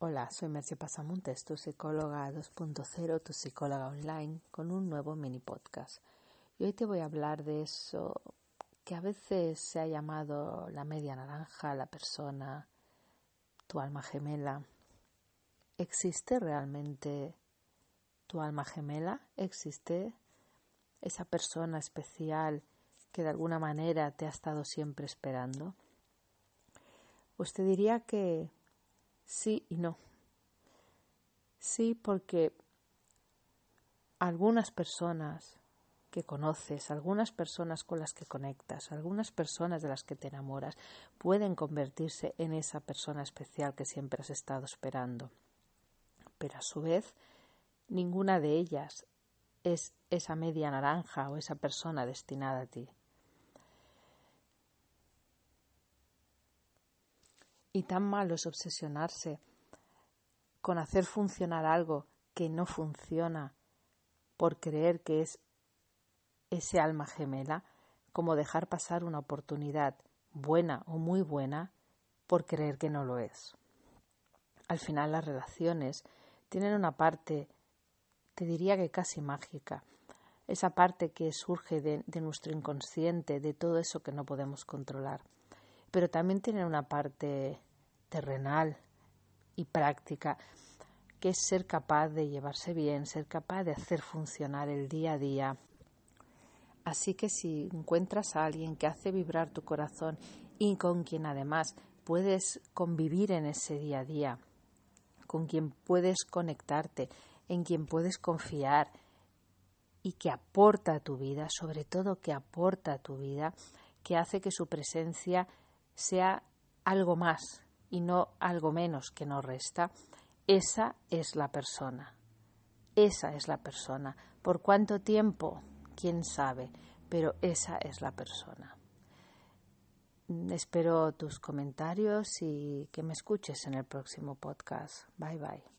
Hola, soy Merce Pasamontes, tu psicóloga 2.0, tu psicóloga online, con un nuevo mini podcast. Y hoy te voy a hablar de eso que a veces se ha llamado la media naranja, la persona, tu alma gemela. ¿Existe realmente tu alma gemela? ¿Existe esa persona especial que de alguna manera te ha estado siempre esperando? Pues te diría que sí y no. Sí, porque algunas personas que conoces, algunas personas con las que conectas, algunas personas de las que te enamoras, pueden convertirse en esa persona especial que siempre has estado esperando. Pero a su vez, ninguna de ellas es esa media naranja o esa persona destinada a ti. Y tan malo es obsesionarse con hacer funcionar algo que no funciona por creer que es ese alma gemela, como dejar pasar una oportunidad buena o muy buena por creer que no lo es. Al final las relaciones tienen una parte, te diría que casi mágica, esa parte que surge de, de nuestro inconsciente, de todo eso que no podemos controlar pero también tienen una parte terrenal y práctica, que es ser capaz de llevarse bien, ser capaz de hacer funcionar el día a día. Así que si encuentras a alguien que hace vibrar tu corazón y con quien además puedes convivir en ese día a día, con quien puedes conectarte, en quien puedes confiar y que aporta a tu vida, sobre todo que aporta a tu vida, que hace que su presencia sea algo más y no algo menos que no resta, esa es la persona. Esa es la persona. ¿Por cuánto tiempo? ¿Quién sabe? Pero esa es la persona. Espero tus comentarios y que me escuches en el próximo podcast. Bye bye.